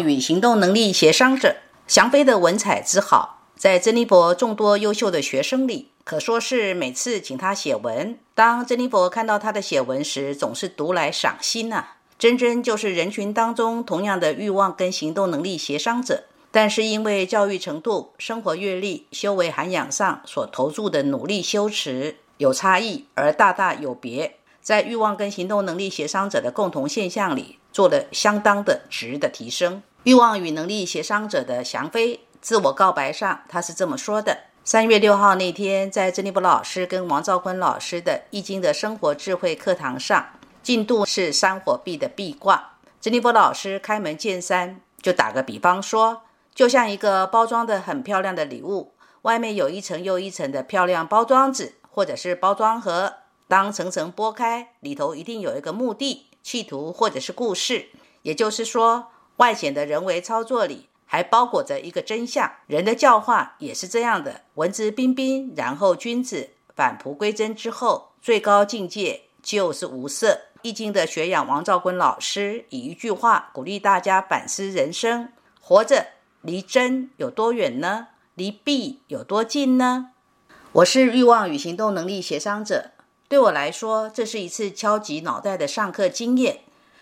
与行动能力协商者祥飞的文采之好，在珍妮佛众多优秀的学生里，可说是每次请他写文，当珍妮佛看到他的写文时，总是读来赏心呐。珍珍就是人群当中同样的欲望跟行动能力协商者，但是因为教育程度、生活阅历、修为涵养上所投注的努力修持有差异，而大大有别，在欲望跟行动能力协商者的共同现象里。做了相当的值的提升。欲望与能力协商者的翔飞自我告白上，他是这么说的：三月六号那天，在珍妮波老师跟王兆坤老师的《易经》的生活智慧课堂上，进度是山火壁的壁卦。珍妮波老师开门见山，就打个比方说，就像一个包装的很漂亮的礼物，外面有一层又一层的漂亮包装纸或者是包装盒，当层层剥开，里头一定有一个目的。企图或者是故事，也就是说，外显的人为操作里还包裹着一个真相。人的教化也是这样的，文质彬彬，然后君子返璞归真之后，最高境界就是无色。易经的学养王兆坤老师以一句话鼓励大家反思人生：活着离真有多远呢？离弊有多近呢？我是欲望与行动能力协商者。对我来说，这是一次敲击脑袋的上课经验。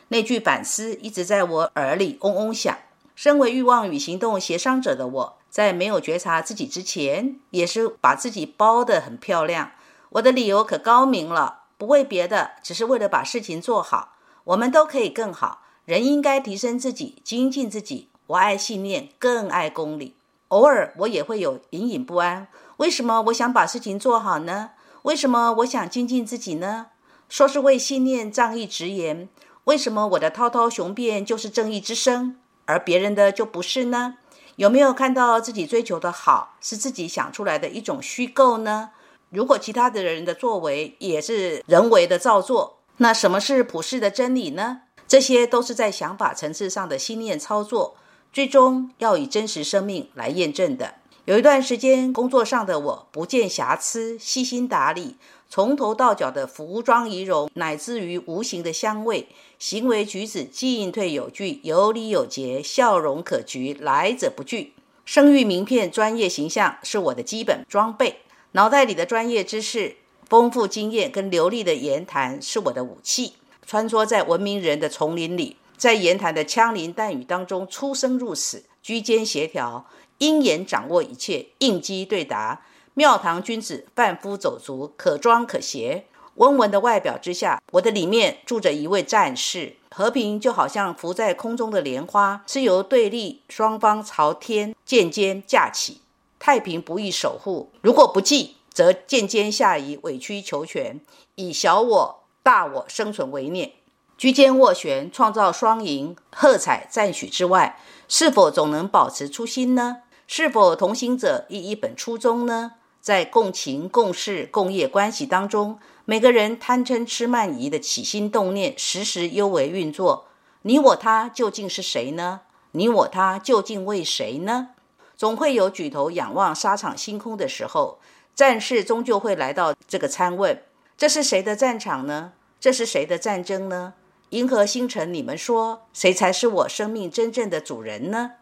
那句反思一直在我耳里嗡嗡响。身为欲望与行动协商者的我，在没有觉察自己之前，也是把自己包得很漂亮。我的理由可高明了，不为别的，只是为了把事情做好。我们都可以更好，人应该提升自己，精进自己。我爱信念，更爱公理。偶尔我也会有隐隐不安。为什么我想把事情做好呢？为什么我想精进自己呢？说是为信念仗义直言，为什么我的滔滔雄辩就是正义之声，而别人的就不是呢？有没有看到自己追求的好是自己想出来的一种虚构呢？如果其他的人的作为也是人为的造作，那什么是普世的真理呢？这些都是在想法层次上的心念操作，最终要以真实生命来验证的。有一段时间，工作上的我不见瑕疵，细心打理，从头到脚的服装仪容，乃至于无形的香味，行为举止进退有据，有礼有节，笑容可掬，来者不拒。声誉名片、专业形象是我的基本装备，脑袋里的专业知识、丰富经验跟流利的言谈是我的武器。穿梭在文明人的丛林里，在言谈的枪林弹雨当中出生入死，居间协调。鹰眼掌握一切，应机对答。庙堂君子，贩夫走卒，可装可邪。温文的外表之下，我的里面住着一位战士。和平就好像浮在空中的莲花，是由对立双方朝天渐间架起。太平不易守护，如果不济，则渐渐下移，委曲求全，以小我、大我生存为念。居间斡旋，创造双赢，喝彩赞许之外，是否总能保持初心呢？是否同行者亦一本初衷呢？在共情、共事、共业关系当中，每个人贪嗔痴慢疑的起心动念，时时幽为运作。你我他究竟是谁呢？你我他究竟为谁呢？总会有举头仰望沙场星空的时候，战士终究会来到这个参问：这是谁的战场呢？这是谁的战争呢？银河星辰，你们说谁才是我生命真正的主人呢？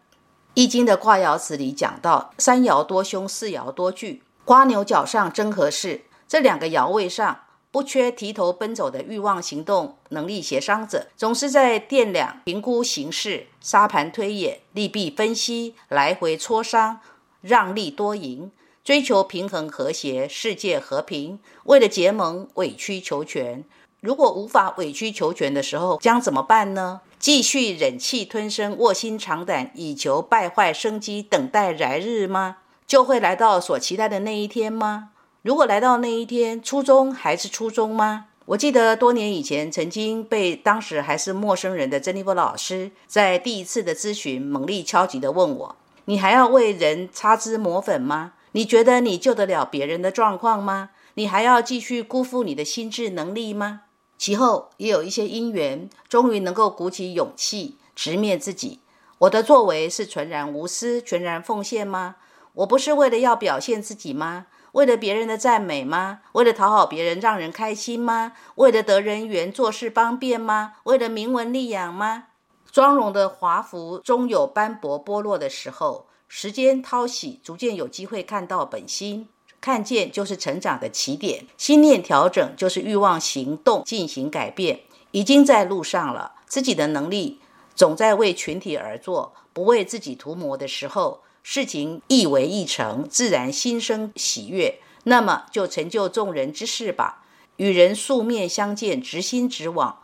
易经的卦爻辞里讲到：三爻多凶，四爻多惧。瓜牛角上争何事？这两个爻位上不缺提头奔走的欲望行动能力协商者，总是在掂量、评估形势、沙盘推演、利弊分析、来回磋商、让利多赢，追求平衡和谐、世界和平。为了结盟，委曲求全。如果无法委曲求全的时候，将怎么办呢？继续忍气吞声、卧薪尝胆，以求败坏生机，等待来日吗？就会来到所期待的那一天吗？如果来到那一天，初衷还是初衷吗？我记得多年以前，曾经被当时还是陌生人的珍妮佛老师，在第一次的咨询，猛力敲击的问我：“你还要为人擦脂抹粉吗？你觉得你救得了别人的状况吗？你还要继续辜负你的心智能力吗？”其后也有一些因缘，终于能够鼓起勇气直面自己。我的作为是纯然无私、全然奉献吗？我不是为了要表现自己吗？为了别人的赞美吗？为了讨好别人，让人开心吗？为了得人缘，做事方便吗？为了名闻利养吗？妆容的华服终有斑驳剥落的时候，时间淘洗，逐渐有机会看到本心。看见就是成长的起点，心念调整就是欲望行动进行改变，已经在路上了。自己的能力总在为群体而做，不为自己涂抹的时候。事情一为一成，自然心生喜悦，那么就成就众人之事吧。与人素面相见，直心直往，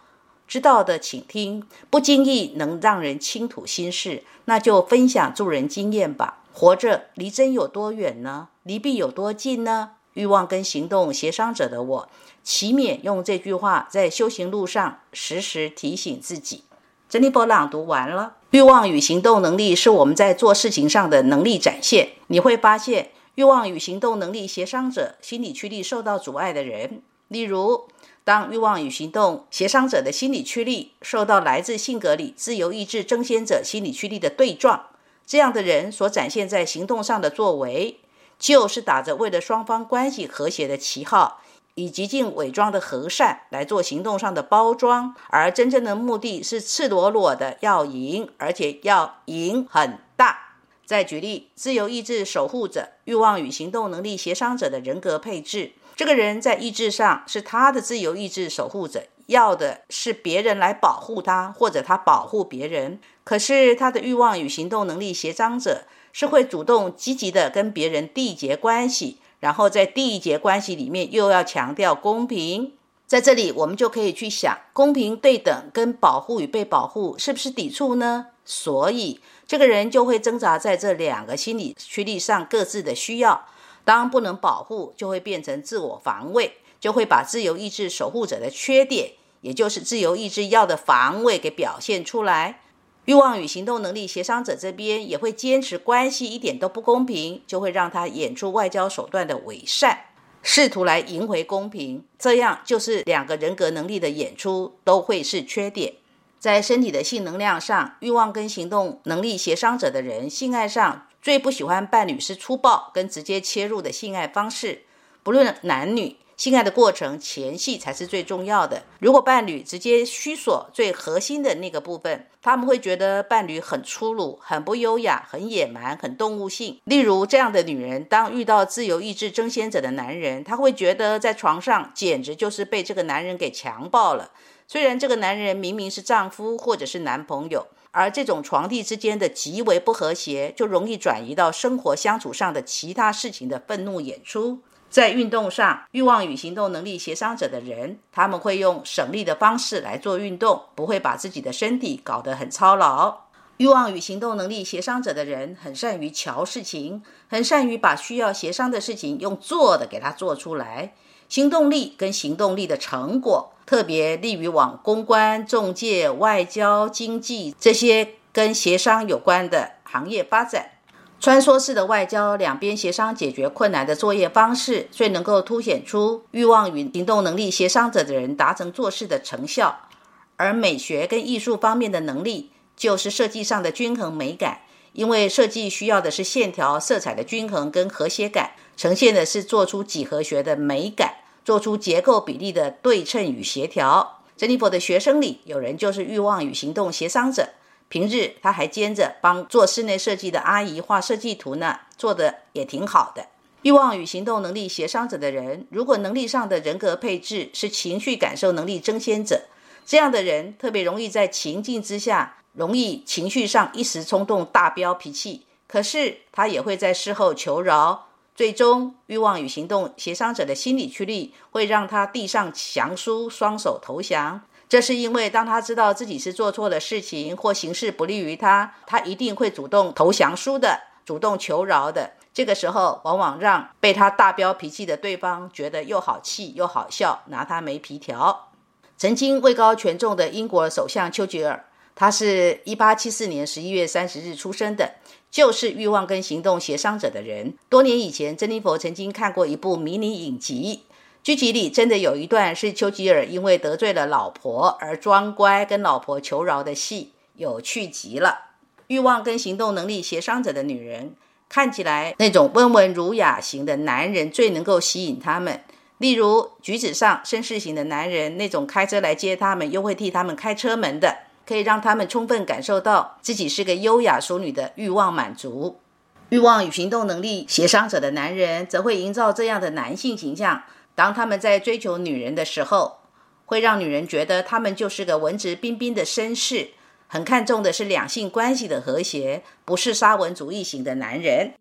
知道的请听，不经意能让人倾吐心事，那就分享助人经验吧。活着离真有多远呢？离弊有多近呢？欲望跟行动协商者的我，启免用这句话在修行路上时时提醒自己。珍妮波朗读完了。欲望与行动能力是我们在做事情上的能力展现。你会发现，欲望与行动能力协商者心理驱力受到阻碍的人，例如，当欲望与行动协商者的心理驱力受到来自性格里自由意志争先者心理驱力的对撞，这样的人所展现在行动上的作为，就是打着为了双方关系和谐的旗号。以极尽伪装的和善来做行动上的包装，而真正的目的是赤裸裸的要赢，而且要赢很大。再举例，自由意志守护者、欲望与行动能力协商者的人格配置，这个人在意志上是他的自由意志守护者，要的是别人来保护他，或者他保护别人。可是他的欲望与行动能力协商者是会主动积极的跟别人缔结关系。然后在缔结关系里面又要强调公平，在这里我们就可以去想，公平对等跟保护与被保护是不是抵触呢？所以这个人就会挣扎在这两个心理驱力上各自的需要。当不能保护，就会变成自我防卫，就会把自由意志守护者的缺点，也就是自由意志要的防卫给表现出来。欲望与行动能力协商者这边也会坚持关系一点都不公平，就会让他演出外交手段的伪善，试图来赢回公平。这样就是两个人格能力的演出都会是缺点。在身体的性能量上，欲望跟行动能力协商者的人，性爱上最不喜欢伴侣是粗暴跟直接切入的性爱方式，不论男女。性爱的过程前戏才是最重要的。如果伴侣直接虚索最核心的那个部分，他们会觉得伴侣很粗鲁、很不优雅、很野蛮、很动物性。例如，这样的女人当遇到自由意志争先者的男人，她会觉得在床上简直就是被这个男人给强暴了。虽然这个男人明明是丈夫或者是男朋友，而这种床地之间的极为不和谐，就容易转移到生活相处上的其他事情的愤怒演出。在运动上，欲望与行动能力协商者的人，他们会用省力的方式来做运动，不会把自己的身体搞得很操劳。欲望与行动能力协商者的人，很善于瞧事情，很善于把需要协商的事情用做的给他做出来。行动力跟行动力的成果，特别利于往公关、中介、外交、经济这些跟协商有关的行业发展。穿梭式的外交，两边协商解决困难的作业方式，最能够凸显出欲望与行动能力协商者的人达成做事的成效。而美学跟艺术方面的能力，就是设计上的均衡美感。因为设计需要的是线条、色彩的均衡跟和谐感，呈现的是做出几何学的美感，做出结构比例的对称与协调。珍妮佛的学生里，有人就是欲望与行动协商者。平日他还兼着帮做室内设计的阿姨画设计图呢，做的也挺好的。欲望与行动能力协商者的人，如果能力上的人格配置是情绪感受能力争先者，这样的人特别容易在情境之下，容易情绪上一时冲动大飙脾气。可是他也会在事后求饶，最终欲望与行动协商者的心理驱力会让他递上降书，双手投降。这是因为当他知道自己是做错了事情或形势不利于他，他一定会主动投降书的，主动求饶的。这个时候，往往让被他大飙脾气的对方觉得又好气又好笑，拿他没皮条。曾经位高权重的英国首相丘吉尔，他是一八七四年十一月三十日出生的，就是《欲望跟行动协商者》的人。多年以前，珍妮佛曾经看过一部迷你影集，剧集里真的有一段是丘吉尔因为得罪了老婆而装乖跟老婆求饶的戏，有趣极了。欲望跟行动能力协商者的女人。看起来那种温文儒雅型的男人最能够吸引他们，例如举止上绅士型的男人，那种开车来接他们又会替他们开车门的，可以让他们充分感受到自己是个优雅淑女的欲望满足。欲望与行动能力协商者的男人，则会营造这样的男性形象：当他们在追求女人的时候，会让女人觉得他们就是个文质彬彬的绅士。很看重的是两性关系的和谐，不是沙文主义型的男人。